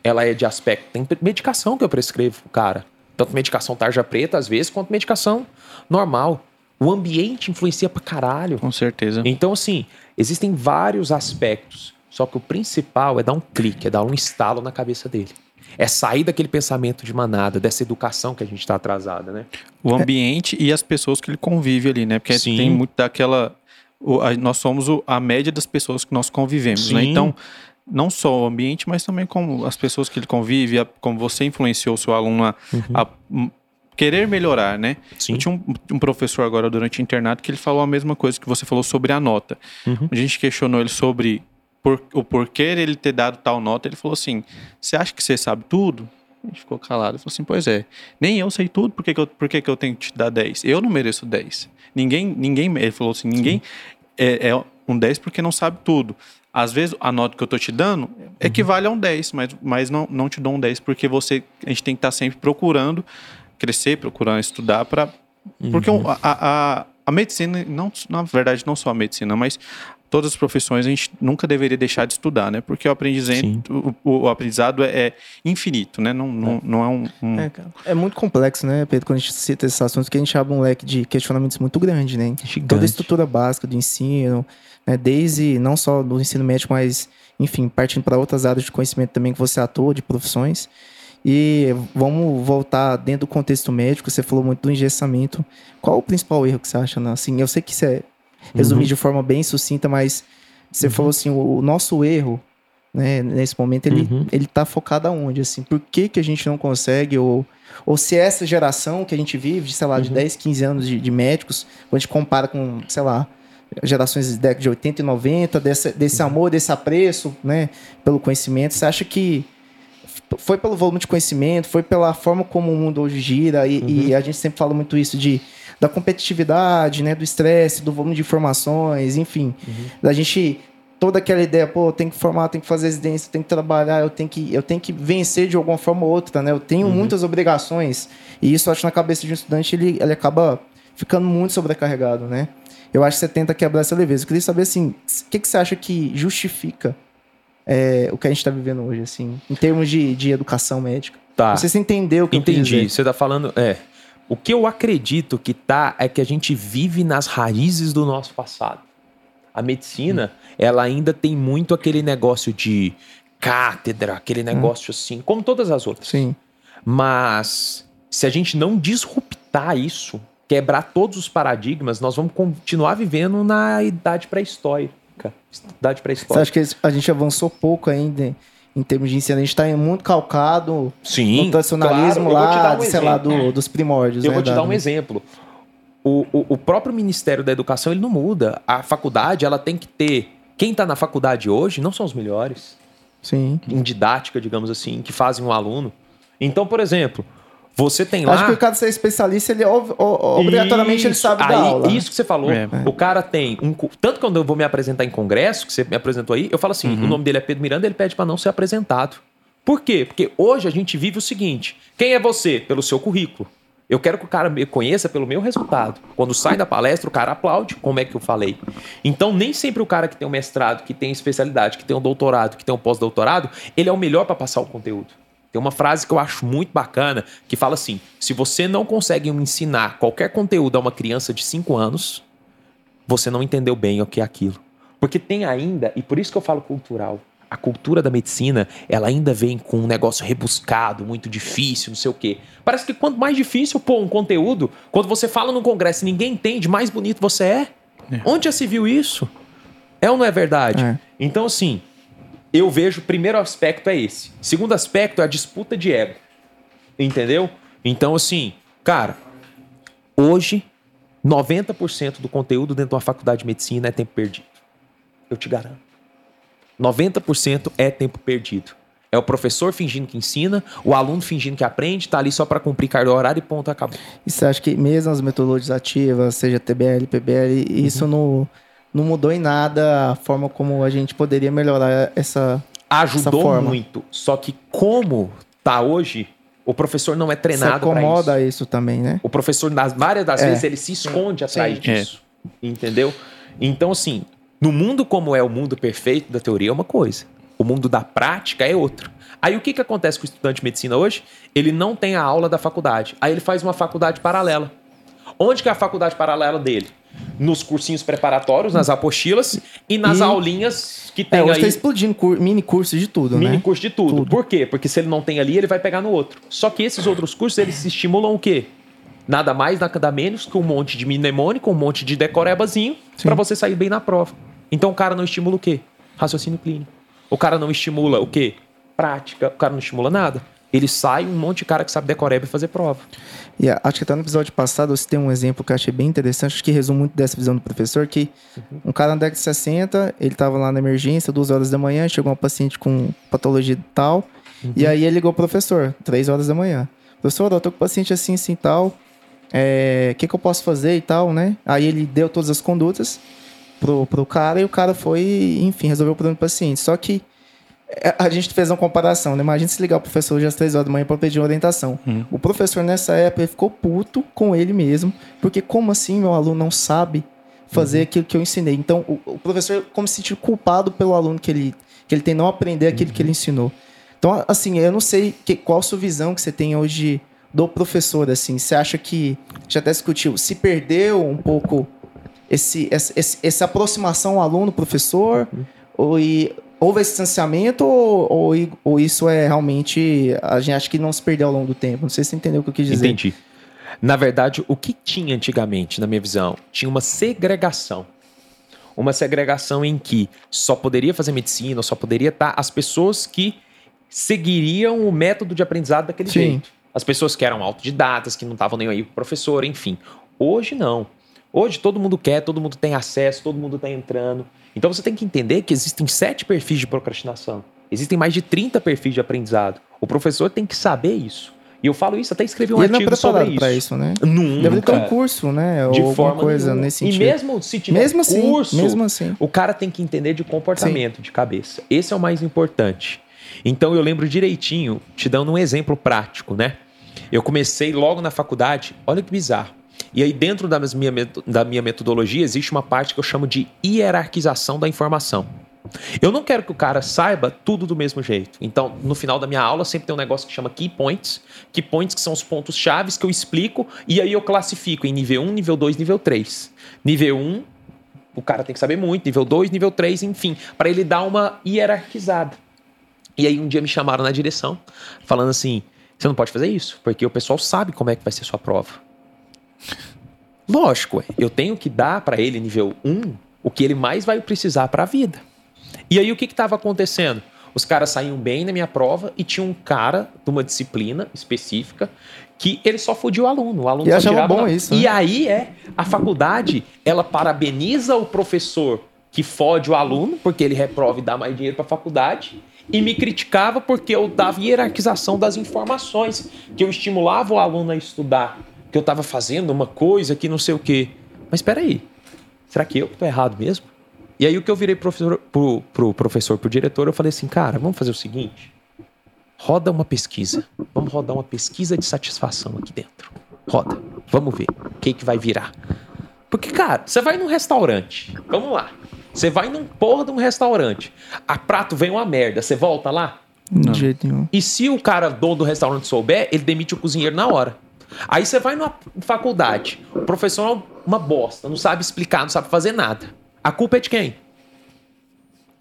ela é de aspecto. Tem medicação que eu prescrevo cara. Tanto medicação tarja preta, às vezes, quanto medicação normal. O ambiente influencia pra caralho. Com certeza. Então, assim, existem vários aspectos. Só que o principal é dar um clique, é dar um estalo na cabeça dele. É sair daquele pensamento de manada, dessa educação que a gente está atrasada, né? O ambiente e as pessoas que ele convive ali, né? Porque Sim. tem muito daquela. Nós somos a média das pessoas que nós convivemos, né? Sim. né? Então, não só o ambiente, mas também como as pessoas que ele convive, a, como você influenciou o seu aluno a, uhum. a querer melhorar, né? Sim. Eu tinha um, um, professor agora durante o internato que ele falou a mesma coisa que você falou sobre a nota. Uhum. A gente questionou ele sobre por, o porquê ele ter dado tal nota, ele falou assim: Você acha que você sabe tudo? A gente ficou calado. Ele falou assim: Pois é, nem eu sei tudo, por que, que, eu, por que, que eu tenho que te dar 10? Eu não mereço 10. Ninguém, ninguém, ele falou assim: ninguém é, é, um 10 porque não sabe tudo. Às vezes a nota que eu tô te dando equivale a um 10, mas, mas não, não te dou um 10 porque você, a gente tem que estar tá sempre procurando crescer, procurando estudar para. Porque uhum. a, a, a medicina, não, na verdade, não só a medicina, mas todas as profissões a gente nunca deveria deixar de estudar, né? Porque o aprendizado, o, o, aprendizado é, é, infinito, né? Não, não, é. não é um. um... É, é, muito complexo, né, Pedro, quando a gente cita esses assuntos, que a gente abre um leque de questionamentos muito grande, né? Gigante. Toda a estrutura básica do ensino, né? desde não só do ensino médico, mas, enfim, partindo para outras áreas de conhecimento também que você atua, de profissões. E vamos voltar dentro do contexto médico, você falou muito do engessamento. Qual o principal erro que você acha? Né? Assim, eu sei que isso é resumir uhum. de forma bem sucinta, mas você uhum. falou assim, o, o, nosso erro, né, nesse momento, ele, uhum. ele tá focado aonde, assim? Por que que a gente não consegue, ou, ou se essa geração que a gente vive, de, sei lá, de 10, uhum. 15 anos de, de médicos, quando a gente compara com, sei lá, gerações de década de 80 e 90, desse, desse uhum. amor, desse apreço, né, pelo conhecimento, você acha que foi pelo volume de conhecimento, foi pela forma como o mundo hoje gira, e, uhum. e a gente sempre fala muito isso de da competitividade, né, do estresse, do volume de informações, enfim, uhum. da gente toda aquela ideia, pô, tem que formar, tem que fazer residência, tem que trabalhar, eu tenho que eu tenho que vencer de alguma forma ou outra, né? Eu tenho uhum. muitas obrigações e isso acho na cabeça de um estudante ele, ele acaba ficando muito sobrecarregado, né? Eu acho que você tenta quebrar essa leveza. Eu queria saber assim, o que, que você acha que justifica é, o que a gente está vivendo hoje, assim, em termos de, de educação médica? Tá. Você entendeu o que Entendi. Você está falando, é O que eu acredito que tá é que a gente vive nas raízes do nosso passado. A medicina, hum. ela ainda tem muito aquele negócio de cátedra, aquele hum. negócio hum. assim, como todas as outras. Sim. Mas se a gente não disruptar isso, quebrar todos os paradigmas, nós vamos continuar vivendo na idade pré-histórica. Idade pré-histórica. Você acha que a gente avançou pouco ainda em termos de ensino? A gente está muito calcado Sim, no tradicionalismo claro. lá, um sei lá, do, dos primórdios. Eu né, vou te dar um exemplo. O, o, o, próprio Ministério da Educação ele não muda. A faculdade ela tem que ter. Quem está na faculdade hoje não são os melhores. Sim. Em didática, digamos assim, que fazem um aluno. Então, por exemplo, você tem lá. Acho que o cara ser especialista, ele obrigatoriamente isso, ele sabe aí, dar aula. Isso que você falou. É. O cara tem um. Tanto quando eu vou me apresentar em congresso, que você me apresentou aí, eu falo assim: uhum. o nome dele é Pedro Miranda, ele pede para não ser apresentado. Por quê? Porque hoje a gente vive o seguinte: quem é você? Pelo seu currículo. Eu quero que o cara me conheça pelo meu resultado. Quando sai da palestra, o cara aplaude como é que eu falei. Então, nem sempre o cara que tem um mestrado, que tem especialidade, que tem um doutorado, que tem um pós-doutorado, ele é o melhor para passar o conteúdo. Tem uma frase que eu acho muito bacana que fala assim: se você não consegue ensinar qualquer conteúdo a uma criança de 5 anos, você não entendeu bem o que é aquilo. Porque tem ainda, e por isso que eu falo cultural, a cultura da medicina, ela ainda vem com um negócio rebuscado, muito difícil, não sei o quê. Parece que quanto mais difícil pôr um conteúdo, quando você fala num congresso e ninguém entende, mais bonito você é. é. Onde já se viu isso? É ou não é verdade? É. Então, assim, eu vejo, primeiro aspecto é esse. Segundo aspecto é a disputa de ego. Entendeu? Então, assim, cara, hoje, 90% do conteúdo dentro de uma faculdade de medicina é tempo perdido. Eu te garanto. 90% é tempo perdido. É o professor fingindo que ensina, o aluno fingindo que aprende, tá ali só para cumprir carga horária e ponto, acabou. E você acha que mesmo as metodologias ativas, seja TBL, PBL, uhum. isso não não mudou em nada a forma como a gente poderia melhorar essa ajudou essa muito. Só que como tá hoje, o professor não é treinado para isso. acomoda isso também, né? O professor nas várias das é. vezes ele se esconde atrás Sim. disso, é. entendeu? Então assim, no mundo como é o mundo perfeito da teoria é uma coisa, o mundo da prática é outro. Aí o que, que acontece com o estudante de medicina hoje? Ele não tem a aula da faculdade. Aí ele faz uma faculdade paralela. Onde que é a faculdade paralela dele? Nos cursinhos preparatórios, nas apostilas e nas e... aulinhas que tem é, hoje aí. tá explodindo cur... mini cursos de tudo, mini né? Mini curso de tudo. tudo. Por quê? Porque se ele não tem ali, ele vai pegar no outro. Só que esses outros cursos, eles se estimulam o quê? Nada mais, nada menos que um monte de mnemônico, um monte de decorebazinho para você sair bem na prova. Então o cara não estimula o quê? Raciocínio clínico. O cara não estimula o quê? Prática. O cara não estimula nada. Ele sai um monte de cara que sabe decoreba e fazer prova. E acho que até no episódio passado você tem um exemplo que eu achei bem interessante, acho que resume muito dessa visão do professor, que uhum. um cara na década de 60, ele estava lá na emergência, duas horas da manhã, chegou uma paciente com patologia tal, uhum. e aí ele ligou pro professor, três horas da manhã. Professor, eu tô com paciente assim, assim, tal, o é, que, que eu posso fazer e tal, né? Aí ele deu todas as condutas pro, pro cara, e o cara foi, enfim, resolveu o problema do paciente. Só que a gente fez uma comparação, né? Imagina se ligar o professor hoje às três horas da manhã para pedir orientação. Hum. O professor, nessa época, ele ficou puto com ele mesmo, porque como assim meu aluno não sabe fazer uhum. aquilo que eu ensinei? Então, o, o, professor como se sentir culpado pelo aluno que ele, que ele tem não aprender aquilo que ele uhum. ensinou. Então, assim, eu não sei que, qual a sua visão que você tem hoje do professor, assim. Você acha que, já até discutiu, se perdeu um pouco esse, esse, essa aproximação aluno-professor? Uhum. Ou, e, houve esse distanciamento ou, ou, ou, isso é realmente. A gente acha que não se perdeu ao longo do tempo? Não sei se você entendeu o que eu quis dizer. Entendi. Na verdade, o que tinha antigamente, na minha visão, tinha uma segregação. Uma segregação em que só poderia fazer medicina, só poderia estar as pessoas que seguiriam o método de aprendizado daquele Sim. jeito. As pessoas que eram autodidatas, que não estavam nem aí pro professor, enfim. Hoje não. Hoje todo mundo quer, todo mundo tem acesso, todo mundo está entrando. Então você tem que entender que existem sete perfis de procrastinação. Existem mais de 30 perfis de aprendizado. O professor tem que saber isso. E eu falo isso, até escrevi um e artigo ele não é sobre isso. para isso, né? Nunca. Deve ter um curso, né? De Ou forma coisa nenhuma. nesse sentido. E mesmo se tiver mesmo assim, curso, mesmo assim. o cara tem que entender de comportamento, Sim. de cabeça. Esse é o mais importante. Então eu lembro direitinho, te dando um exemplo prático, né? Eu comecei logo na faculdade, olha que bizarro. E aí, dentro da minha, da minha metodologia, existe uma parte que eu chamo de hierarquização da informação. Eu não quero que o cara saiba tudo do mesmo jeito. Então, no final da minha aula, sempre tem um negócio que chama key points. Key points que são os pontos chaves que eu explico e aí eu classifico em nível 1, nível 2, nível 3. Nível 1, o cara tem que saber muito, nível 2, nível 3, enfim, para ele dar uma hierarquizada. E aí um dia me chamaram na direção, falando assim: "Você não pode fazer isso, porque o pessoal sabe como é que vai ser sua prova". Lógico, eu tenho que dar para ele nível 1 o que ele mais vai precisar para a vida. E aí o que estava acontecendo? Os caras saíam bem na minha prova e tinha um cara de uma disciplina específica que ele só fudia o aluno. O aluno e só bom isso. Né? E aí é, a faculdade, ela parabeniza o professor que fode o aluno, porque ele reprova e dá mais dinheiro para a faculdade, e me criticava porque eu dava hierarquização das informações, que eu estimulava o aluno a estudar, que eu estava fazendo uma coisa que não sei o quê. Mas espera aí, será que eu estou errado mesmo? E aí o que eu virei professor, pro, pro professor, pro diretor, eu falei assim, cara, vamos fazer o seguinte, roda uma pesquisa, vamos rodar uma pesquisa de satisfação aqui dentro. Roda, vamos ver o que, que vai virar. Porque, cara, você vai num restaurante, vamos lá, você vai num porra de um restaurante, a prato vem uma merda, você volta lá? Não. De jeito nenhum. E se o cara dono do restaurante souber, ele demite o cozinheiro na hora. Aí você vai numa faculdade, o professor é uma bosta, não sabe explicar, não sabe fazer nada. A culpa é de quem?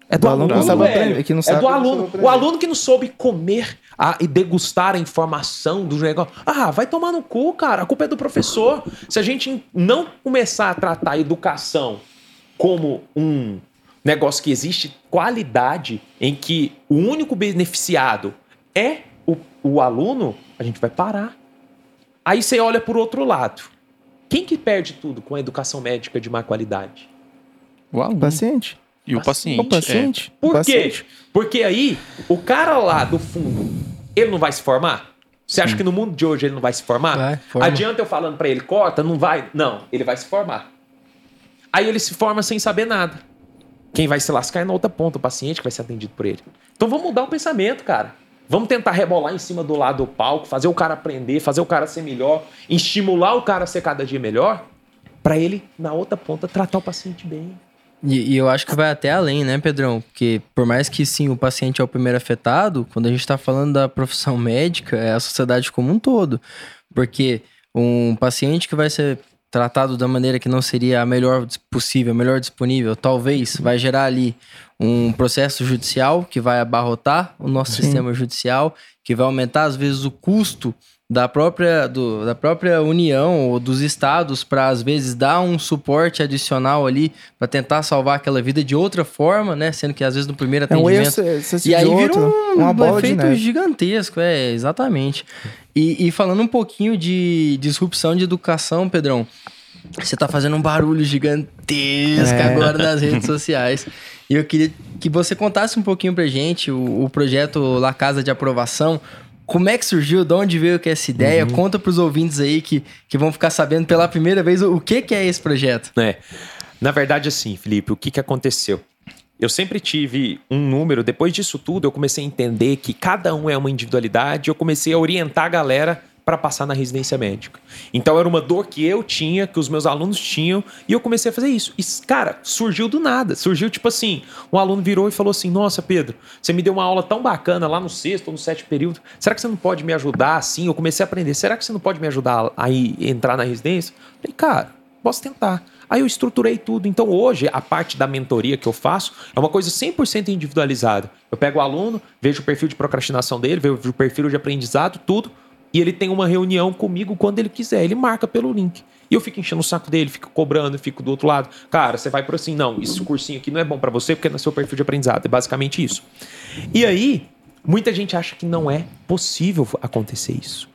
É do, aluno, aluno velho. Que não sabe é do aluno. O aluno que não soube comer a, e degustar a informação do negócio. Ah, vai tomar no cu, cara. A culpa é do professor. Se a gente não começar a tratar a educação como um negócio que existe qualidade, em que o único beneficiado é o, o aluno, a gente vai parar. Aí você olha por outro lado. Quem que perde tudo com a educação médica de má qualidade? O aluno. O paciente. E o paciente. O paciente. É. Por o quê? paciente. Porque aí, o cara lá do fundo, ele não vai se formar? Você acha que no mundo de hoje ele não vai se formar? Vai, forma. Adianta eu falando para ele, corta? Não vai? Não, ele vai se formar. Aí ele se forma sem saber nada. Quem vai se lascar é na outra ponta, o paciente que vai ser atendido por ele. Então vamos mudar o pensamento, cara. Vamos tentar rebolar em cima do lado do palco, fazer o cara aprender, fazer o cara ser melhor, estimular o cara a ser cada dia melhor, para ele, na outra ponta, tratar o paciente bem. E, e, eu acho que vai até além, né, Pedrão? Porque por mais que sim, o paciente é o primeiro afetado, quando a gente está falando da profissão médica, é a sociedade como um todo. Porque um paciente que vai ser tratado da maneira que não seria a melhor possível, a melhor disponível, talvez vai gerar ali um processo judicial que vai abarrotar o nosso sim. sistema judicial, que vai aumentar às vezes o custo da própria, do, da própria União ou dos estados para às vezes dar um suporte adicional ali para tentar salvar aquela vida de outra forma, né? Sendo que às vezes no primeiro atendimento. É um erro, e aí vira um, uma bola um efeito gigantesco, é, exatamente. E, e falando um pouquinho de disrupção de educação, Pedrão, você tá fazendo um barulho gigantesco é. agora nas redes sociais. E eu queria que você contasse um pouquinho pra gente o, o projeto La Casa de Aprovação, como é que surgiu? De onde veio que essa ideia? Uhum. Conta para os ouvintes aí que, que vão ficar sabendo pela primeira vez o, o que, que é esse projeto. É. Na verdade, assim, Felipe, o que, que aconteceu? Eu sempre tive um número, depois disso tudo, eu comecei a entender que cada um é uma individualidade, eu comecei a orientar a galera para passar na residência médica. Então era uma dor que eu tinha, que os meus alunos tinham, e eu comecei a fazer isso. E, cara, surgiu do nada. Surgiu tipo assim: um aluno virou e falou assim: Nossa, Pedro, você me deu uma aula tão bacana lá no sexto ou no sétimo período. Será que você não pode me ajudar assim? Eu comecei a aprender. Será que você não pode me ajudar a entrar na residência? Eu falei, cara, posso tentar. Aí eu estruturei tudo. Então hoje, a parte da mentoria que eu faço é uma coisa 100% individualizada. Eu pego o aluno, vejo o perfil de procrastinação dele, vejo o perfil de aprendizado, tudo e ele tem uma reunião comigo quando ele quiser. Ele marca pelo link. E eu fico enchendo o saco dele, fico cobrando, fico do outro lado. Cara, você vai por assim, não, esse cursinho aqui não é bom para você porque é seu perfil de aprendizado. É basicamente isso. E aí, muita gente acha que não é possível acontecer isso.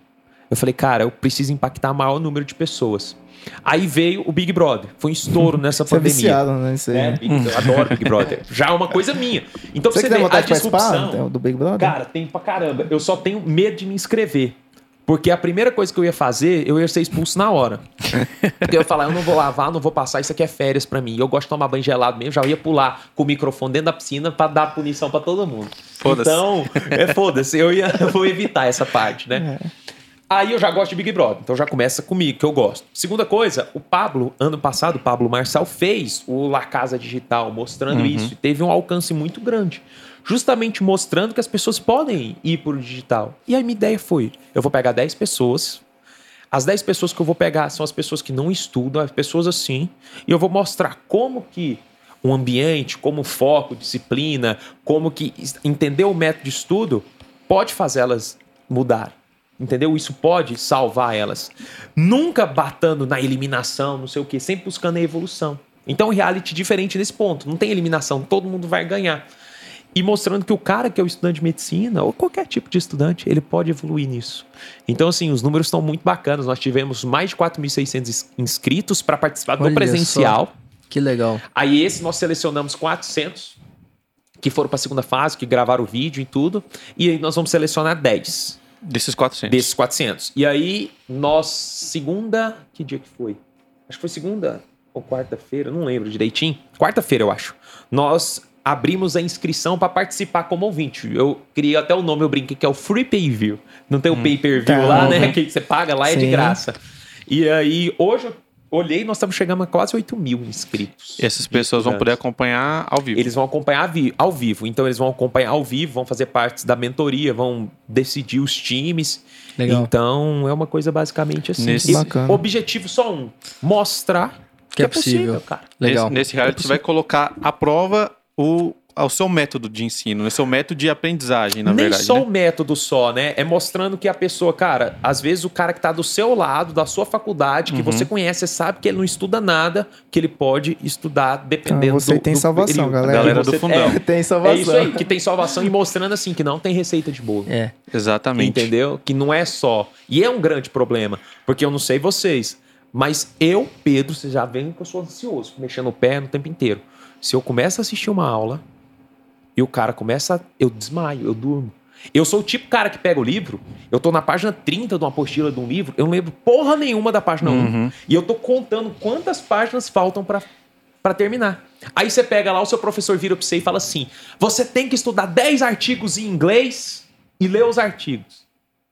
Eu falei, cara, eu preciso impactar maior número de pessoas. Aí veio o Big Brother. Foi um estouro nessa você pandemia. É viciado, né? Isso aí. É, Big, eu adoro Big Brother. Já é uma coisa minha. Então você, você vê a disrupção. do Big Brother? Cara, tem pra caramba. Eu só tenho medo de me inscrever. Porque a primeira coisa que eu ia fazer, eu ia ser expulso na hora. Porque eu ia falar, eu não vou lavar, não vou passar, isso aqui é férias para mim. Eu gosto de tomar banho gelado mesmo, já ia pular com o microfone dentro da piscina para dar punição para todo mundo. Foda-se. Então, é foda-se, eu, ia, eu vou evitar essa parte, né? É. Aí eu já gosto de Big Brother, então já começa comigo, que eu gosto. Segunda coisa, o Pablo, ano passado, o Pablo Marçal fez o La Casa Digital, mostrando uhum. isso. E teve um alcance muito grande. Justamente mostrando que as pessoas podem ir por digital. E aí minha ideia foi: eu vou pegar 10 pessoas. As 10 pessoas que eu vou pegar são as pessoas que não estudam, as pessoas assim, e eu vou mostrar como que um ambiente, como foco, disciplina, como que entender o método de estudo pode fazer elas mudar Entendeu? Isso pode salvar elas. Nunca batendo na eliminação, não sei o quê, sempre buscando a evolução. Então, reality diferente nesse ponto. Não tem eliminação, todo mundo vai ganhar. E mostrando que o cara que é o estudante de medicina, ou qualquer tipo de estudante, ele pode evoluir nisso. Então, assim, os números estão muito bacanas. Nós tivemos mais de 4.600 inscritos para participar Olha do presencial. Só. Que legal. Aí, esse nós selecionamos 400 que foram para a segunda fase, que gravaram o vídeo e tudo. E aí, nós vamos selecionar 10. Desses 400. Desses 400. E aí, nós, segunda. Que dia que foi? Acho que foi segunda ou quarta-feira, não lembro direitinho. Quarta-feira, eu acho. Nós abrimos a inscrição para participar como ouvinte. Eu criei até o nome, eu brinquei, que é o Free Pay View. Não tem o hum, Pay Per View tá, lá, né? Que você paga lá, Sim. é de graça. E aí, hoje eu olhei, nós estamos chegando a quase 8 mil inscritos. E essas pessoas vão poder acompanhar ao vivo. Eles vão acompanhar ao vivo. Então, eles vão acompanhar ao vivo, vão fazer parte da mentoria, vão decidir os times. Legal. Então, é uma coisa basicamente assim. Nesse... Bacana. Objetivo só um: mostrar que, que é, possível, possível cara. Legal. Nesse, nesse reality, é você vai colocar à prova o ao seu método de ensino, ao seu método de aprendizagem, na Nem verdade. Nem só né? o método só, né? É mostrando que a pessoa, cara, às vezes o cara que está do seu lado, da sua faculdade, que uhum. você conhece, sabe que ele não estuda nada, que ele pode estudar dependendo então, você do, tem salvação, período. galera. galera do fundão. É, tem salvação. É isso aí, que tem salvação e mostrando assim que não tem receita de bolo. É. Exatamente. Entendeu? Que não é só. E é um grande problema, porque eu não sei vocês, mas eu, Pedro, vocês já veem que eu sou ansioso, mexendo o pé no tempo inteiro. Se eu começo a assistir uma aula, e o cara começa. Eu desmaio, eu durmo. Eu sou o tipo cara que pega o livro, eu tô na página 30 de uma apostila de um livro, eu não lembro porra nenhuma da página uhum. 1. E eu tô contando quantas páginas faltam para terminar. Aí você pega lá, o seu professor vira pra você e fala assim: você tem que estudar 10 artigos em inglês e ler os artigos.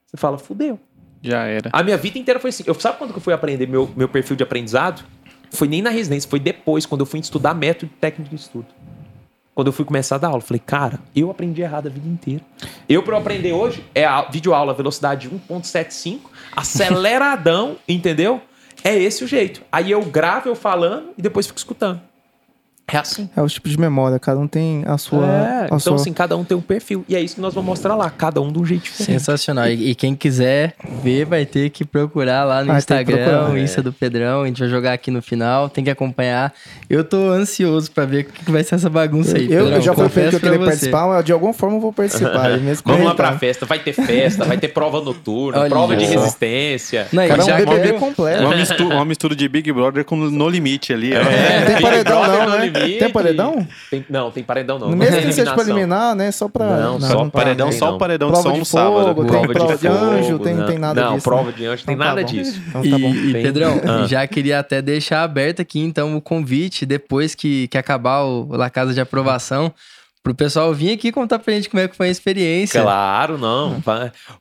Você fala, fudeu. Já era. A minha vida inteira foi assim. Eu sabe quando que eu fui aprender meu, meu perfil de aprendizado? Foi nem na residência, foi depois, quando eu fui estudar método técnico de estudo quando eu fui começar a dar aula. Falei, cara, eu aprendi errado a vida inteira. Eu, para aprender hoje, é a videoaula velocidade 1.75, aceleradão, entendeu? É esse o jeito. Aí eu gravo eu falando e depois fico escutando. É assim. É o tipo de memória, cada um tem a sua. É, a então, sua... assim, cada um tem um perfil. E é isso que nós vamos mostrar lá, cada um de um jeito diferente. Sensacional. E, e quem quiser ver, vai ter que procurar lá no ah, Instagram, o Insta é. do Pedrão. A gente vai jogar aqui no final, tem que acompanhar. Eu tô ansioso pra ver o que vai ser essa bagunça aí. Eu, eu já falei que eu queria participar, de alguma forma eu vou participar. vamos lá pra festa, vai ter festa, vai ter prova noturna, Olha prova de resistência. Não, Cara, já é um BBB completo. Uma mistura, uma mistura de Big Brother com No Limite ali. É, tem paredão não, né? Tem paredão? Tem, não, tem paredão não. Mesmo que seja pra eliminar, né? Só pra. Não, não só não, paredão, só o paredão prova de, de fogo, sábado. Tem prova, prova de, de anjo, tem, tem nada não, disso. Não, prova né? de anjo, tem então, nada tá disso. Então, tá bom. E, e Pedrão, ah. já queria até deixar aberto aqui, então, o convite, depois que, que acabar o La Casa de Aprovação, pro pessoal vir aqui contar pra gente como é que foi a experiência. Claro, não.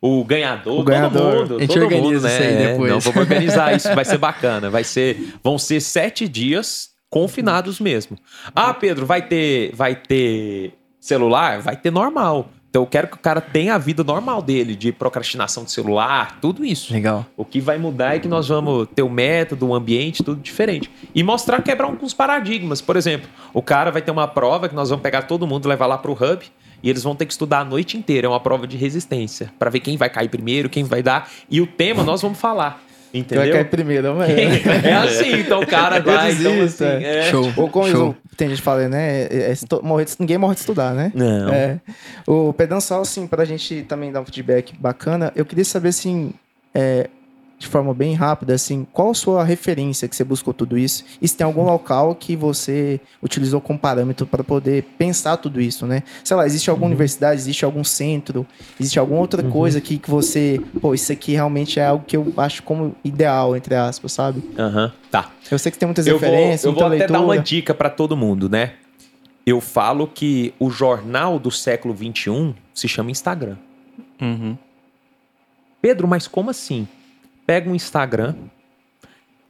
O ganhador, o ganhador. todo mundo. A gente organiza mundo, né? isso aí depois. Não, vamos organizar isso, vai ser bacana. Vai ser, vão ser sete dias confinados mesmo. Ah, Pedro, vai ter, vai ter celular? Vai ter normal. Então eu quero que o cara tenha a vida normal dele, de procrastinação de celular, tudo isso. Legal. O que vai mudar é que nós vamos ter o método, o ambiente, tudo diferente. E mostrar, quebrar alguns paradigmas. Por exemplo, o cara vai ter uma prova que nós vamos pegar todo mundo, levar lá para o hub, e eles vão ter que estudar a noite inteira. É uma prova de resistência, para ver quem vai cair primeiro, quem vai dar. E o tema nós vamos falar. Entendeu? Vai cair primeiro, mas... É assim, então o cara vai, então assim, é. Show. Ou como Show. tem gente falando, né? É, é, morrer ninguém morre de estudar, né? Não. É. O Pedão Sal, assim, pra gente também dar um feedback bacana, eu queria saber, assim, é, de forma bem rápida, assim, qual a sua referência que você buscou tudo isso? E se tem algum local que você utilizou como parâmetro para poder pensar tudo isso, né? Sei lá, existe alguma uhum. universidade, existe algum centro, existe alguma outra uhum. coisa aqui que você, pô, isso aqui realmente é algo que eu acho como ideal, entre aspas, sabe? Aham, uhum. tá. Eu sei que tem muitas eu referências, vou, Eu vou até leitura. dar uma dica para todo mundo, né? Eu falo que o jornal do século XXI se chama Instagram. Uhum. Pedro, mas como assim? Pega um Instagram,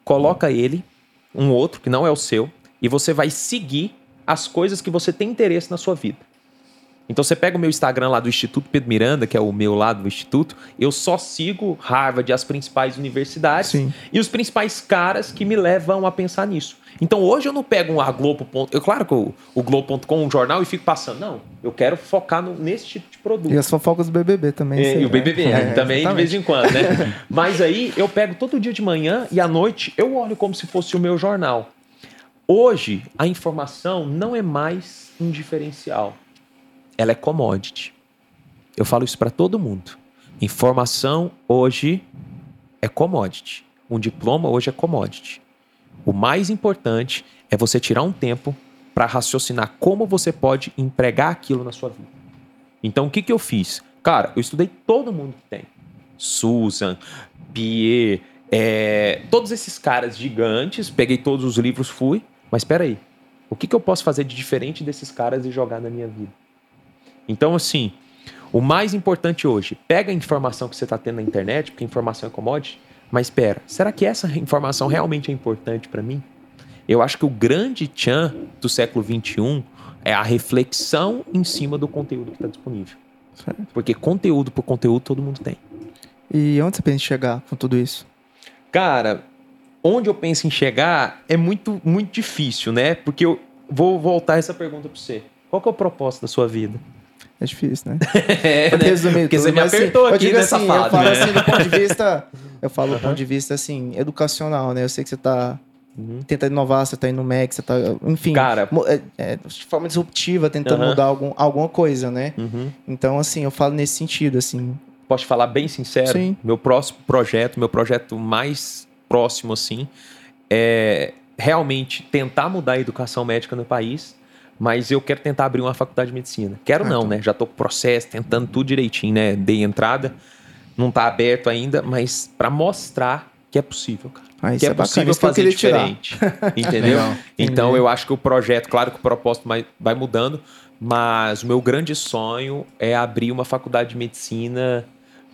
coloca ele, um outro que não é o seu, e você vai seguir as coisas que você tem interesse na sua vida. Então você pega o meu Instagram lá do Instituto Pedro Miranda, que é o meu lado do Instituto, eu só sigo Harvard, as principais universidades Sim. e os principais caras que me levam a pensar nisso. Então hoje eu não pego a Globo. Eu, claro que o, o Globo.com, um jornal, e fico passando. Não, eu quero focar no, nesse tipo de produto. E as fofocas do BBB também. É, e o BBB é, também exatamente. de vez em quando, né? Mas aí eu pego todo dia de manhã e à noite eu olho como se fosse o meu jornal. Hoje a informação não é mais um diferencial ela é commodity. Eu falo isso para todo mundo. Informação hoje é commodity. Um diploma hoje é commodity. O mais importante é você tirar um tempo para raciocinar como você pode empregar aquilo na sua vida. Então, o que, que eu fiz? Cara, eu estudei todo mundo que tem. Susan, Pierre, é, todos esses caras gigantes, peguei todos os livros, fui. Mas espera aí, o que, que eu posso fazer de diferente desses caras e jogar na minha vida? Então, assim, o mais importante hoje, pega a informação que você está tendo na internet, porque informação é commodity, mas espera, será que essa informação realmente é importante para mim? Eu acho que o grande tchan do século XXI é a reflexão em cima do conteúdo que está disponível. Certo. Porque conteúdo por conteúdo todo mundo tem. E onde você pensa em chegar com tudo isso? Cara, onde eu penso em chegar é muito, muito difícil, né? Porque eu vou voltar essa pergunta para você. Qual que é o propósito da sua vida? É difícil, né? é, né? Porque você me assim, apertou assim, aqui nessa assim, fala. Eu falo né? assim do ponto de vista... Eu falo do ponto de vista, assim, educacional, né? Eu sei que você tá uhum. tentando inovar, você tá indo no MEC, você tá... Enfim, Cara... É, é, de forma disruptiva, tentando uhum. mudar algum, alguma coisa, né? Uhum. Então, assim, eu falo nesse sentido, assim... Posso falar bem sincero? Sim. Meu próximo projeto, meu projeto mais próximo, assim, é realmente tentar mudar a educação médica no país mas eu quero tentar abrir uma faculdade de medicina. Quero ah, não, tá. né? Já estou com o processo, tentando tudo direitinho, né? Dei entrada, não está aberto ainda, mas para mostrar que é possível, cara. Ah, que é, é possível fazer diferente. entendeu? então eu acho que o projeto, claro que o propósito vai mudando, mas o meu grande sonho é abrir uma faculdade de medicina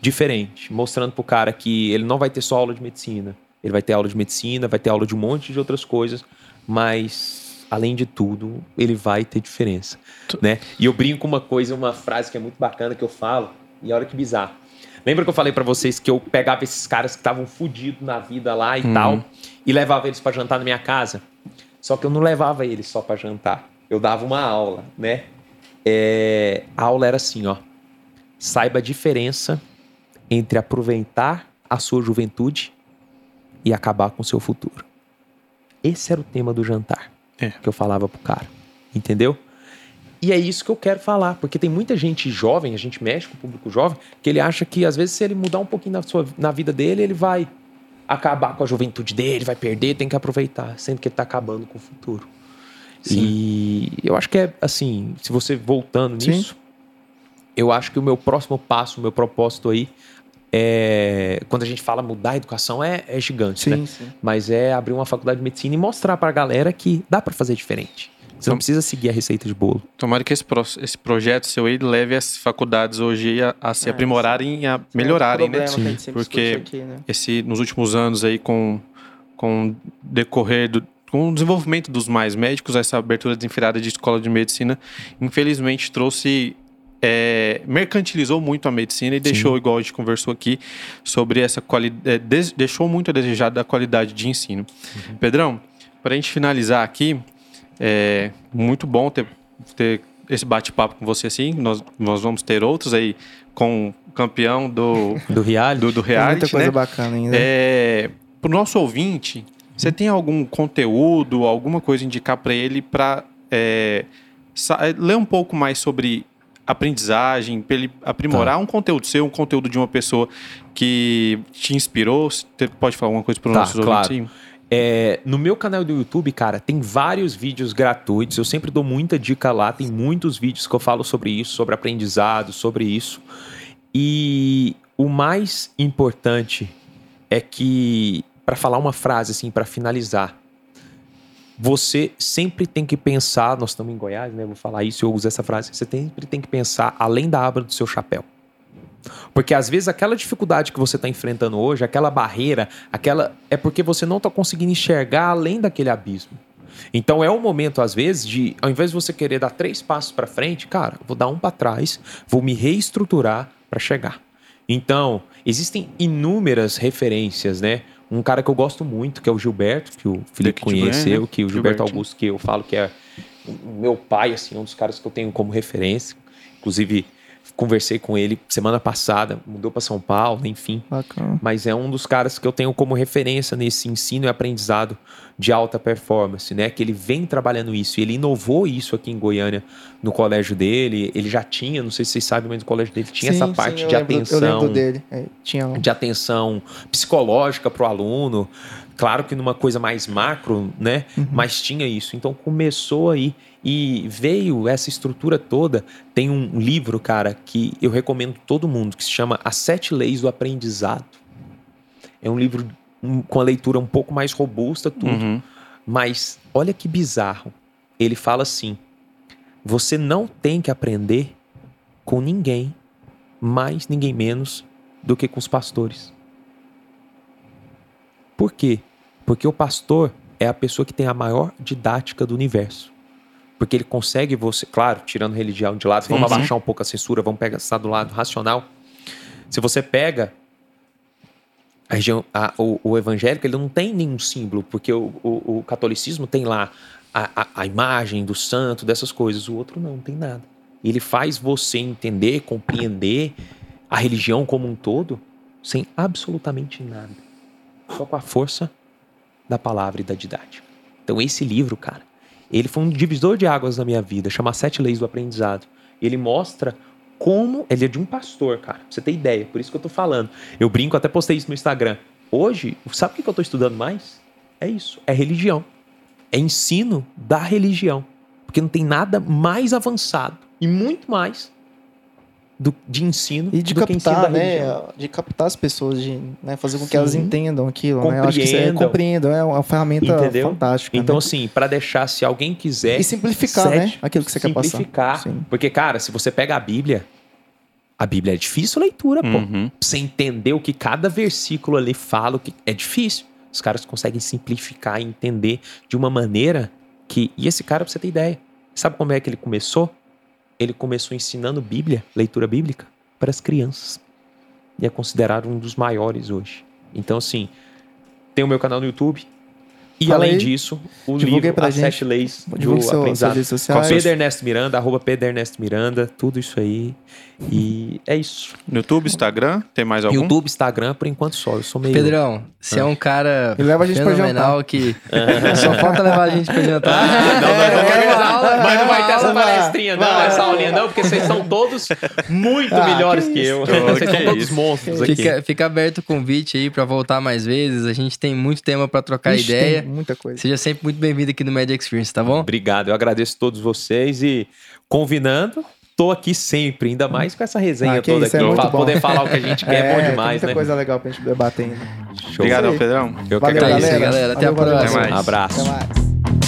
diferente, mostrando pro cara que ele não vai ter só aula de medicina. Ele vai ter aula de medicina, vai ter aula de um monte de outras coisas, mas além de tudo, ele vai ter diferença, né? E eu brinco uma coisa, uma frase que é muito bacana que eu falo, e olha que bizarro. Lembra que eu falei para vocês que eu pegava esses caras que estavam fodidos na vida lá e uhum. tal, e levava eles para jantar na minha casa? Só que eu não levava eles só para jantar. Eu dava uma aula, né? É... A aula era assim, ó. Saiba a diferença entre aproveitar a sua juventude e acabar com o seu futuro. Esse era o tema do jantar é. que eu falava pro cara. Entendeu? E é isso que eu quero falar, porque tem muita gente jovem, a gente mexe com o público jovem, que ele acha que às vezes se ele mudar um pouquinho na, sua, na vida dele, ele vai acabar com a juventude dele, vai perder, tem que aproveitar, sendo que ele tá acabando com o futuro. Sim. E eu acho que é assim, se você voltando nisso, Sim. eu acho que o meu próximo passo, o meu propósito aí, é, quando a gente fala mudar a educação é, é gigante, sim, né? Sim. Mas é abrir uma faculdade de medicina e mostrar para a galera que dá para fazer diferente. Você não precisa seguir a receita de bolo. Tomara que esse, pro, esse projeto seu aí leve as faculdades hoje a, a se é, aprimorarem e a melhorarem, né? Sim. Porque aqui, né? esse, nos últimos anos aí, com, com decorrer do, com o desenvolvimento dos mais médicos, essa abertura desenfreada de escola de medicina, infelizmente trouxe é, mercantilizou muito a medicina e Sim. deixou, igual a gente conversou aqui, sobre essa qualidade. É, deixou muito a desejar da qualidade de ensino. Uhum. Pedrão, para a gente finalizar aqui, é muito bom ter, ter esse bate-papo com você assim. Nós, nós vamos ter outros aí com o campeão do, do reality. Do, do reality muita coisa né? bacana ainda. É, para o nosso ouvinte, você tem algum conteúdo, alguma coisa indicar para ele para é, ler um pouco mais sobre aprendizagem, para ele aprimorar tá. um conteúdo seu, um conteúdo de uma pessoa que te inspirou? Você pode falar alguma coisa para os tá, nossos claro. ouvintes? É, no meu canal do YouTube, cara, tem vários vídeos gratuitos. Eu sempre dou muita dica lá. Tem muitos vídeos que eu falo sobre isso, sobre aprendizado, sobre isso. E o mais importante é que, para falar uma frase assim, para finalizar, você sempre tem que pensar, nós estamos em Goiás, né? Vou falar isso, eu uso essa frase. Você sempre tem que pensar além da aba do seu chapéu. Porque às vezes aquela dificuldade que você está enfrentando hoje, aquela barreira, aquela é porque você não está conseguindo enxergar além daquele abismo. Então é o momento às vezes de, ao invés de você querer dar três passos para frente, cara, vou dar um para trás, vou me reestruturar para chegar. Então existem inúmeras referências, né? Um cara que eu gosto muito, que é o Gilberto, que o Felipe conheceu, né? que o Gilberto Augusto, que eu falo que é meu pai, assim, um dos caras que eu tenho como referência. Inclusive, conversei com ele semana passada, mudou para São Paulo, enfim. Bacana. Mas é um dos caras que eu tenho como referência nesse ensino e aprendizado de alta performance, né? Que ele vem trabalhando isso, e ele inovou isso aqui em Goiânia no colégio dele. Ele já tinha, não sei se vocês sabem, mas no colégio dele tinha sim, essa parte sim, de lembro, atenção, dele. É, tinha de atenção psicológica para o aluno. Claro que numa coisa mais macro, né? Uhum. Mas tinha isso. Então começou aí e veio essa estrutura toda. Tem um livro, cara, que eu recomendo todo mundo, que se chama As Sete Leis do Aprendizado. É um livro com a leitura um pouco mais robusta, tudo. Uhum. Mas olha que bizarro. Ele fala assim: você não tem que aprender com ninguém, mais ninguém menos do que com os pastores. Por quê? Porque o pastor é a pessoa que tem a maior didática do universo. Porque ele consegue você, claro, tirando religião de lado, sim, vamos sim. abaixar um pouco a censura, vamos pegar está do lado racional. Se você pega a região, a, o, o, evangélico, ele não tem nenhum símbolo, porque o, o, o catolicismo tem lá a, a, a, imagem do santo, dessas coisas. O outro não, não tem nada. Ele faz você entender, compreender a religião como um todo sem absolutamente nada. Só com a força da palavra e da didática. Então, esse livro, cara, ele foi um divisor de águas na minha vida, chama Sete Leis do Aprendizado. Ele mostra como. Ele é de um pastor, cara, pra você ter ideia, por isso que eu tô falando. Eu brinco, até postei isso no Instagram. Hoje, sabe o que eu tô estudando mais? É isso, é religião. É ensino da religião. Porque não tem nada mais avançado e muito mais do, de ensino e de captar, né? De captar as pessoas, de né, fazer com Sim. que elas entendam aquilo. Compreendam. Né? Eu acho que é, compreendam, é uma ferramenta Entendeu? fantástica. Então, né? assim, para deixar, se alguém quiser. E simplificar, né, sete, né? Aquilo que você quer passar. Simplificar. Porque, cara, se você pega a Bíblia, a Bíblia é difícil leitura, pô. Uhum. Pra você entender o que cada versículo ali fala, que é difícil. Os caras conseguem simplificar e entender de uma maneira que. E esse cara, pra você ter ideia, sabe como é que ele começou? Ele começou ensinando Bíblia, leitura bíblica, para as crianças. E é considerado um dos maiores hoje. Então, assim, tem o meu canal no YouTube, e Falei, além disso, o livro pra As gente. Sete Leis do seu, Aprendizado. Com Pedro Ernesto Miranda, arroba Pedro Ernesto Miranda, tudo isso aí. E é isso. No YouTube, Instagram, tem mais algum? YouTube, Instagram, por enquanto só. Eu sou meio... Pedrão, você ah. é um cara Ele leva a gente fenomenal pra que só falta levar a gente pra jantar. Ah, não, não, não quero aula, mas não vai ter essa palestrinha, não, essa aulinha não, porque vocês são todos muito ah, melhores que, que eu. vocês são todos monstros aqui. Fica, fica aberto o convite aí pra voltar mais vezes. A gente tem muito tema pra trocar Ixi, ideia muita coisa. Seja sempre muito bem-vindo aqui no Media Experience, tá bom? Obrigado, eu agradeço a todos vocês e convidando, tô aqui sempre, ainda mais com essa resenha ah, toda aqui. É pra poder falar o que a gente quer, é, é bom demais, tem muita né? coisa legal pra gente debater ainda. Show. Obrigado, Pedrão. Eu valeu, que agradeço, galera. galera. Até valeu, a próxima. Um abraço. Até mais.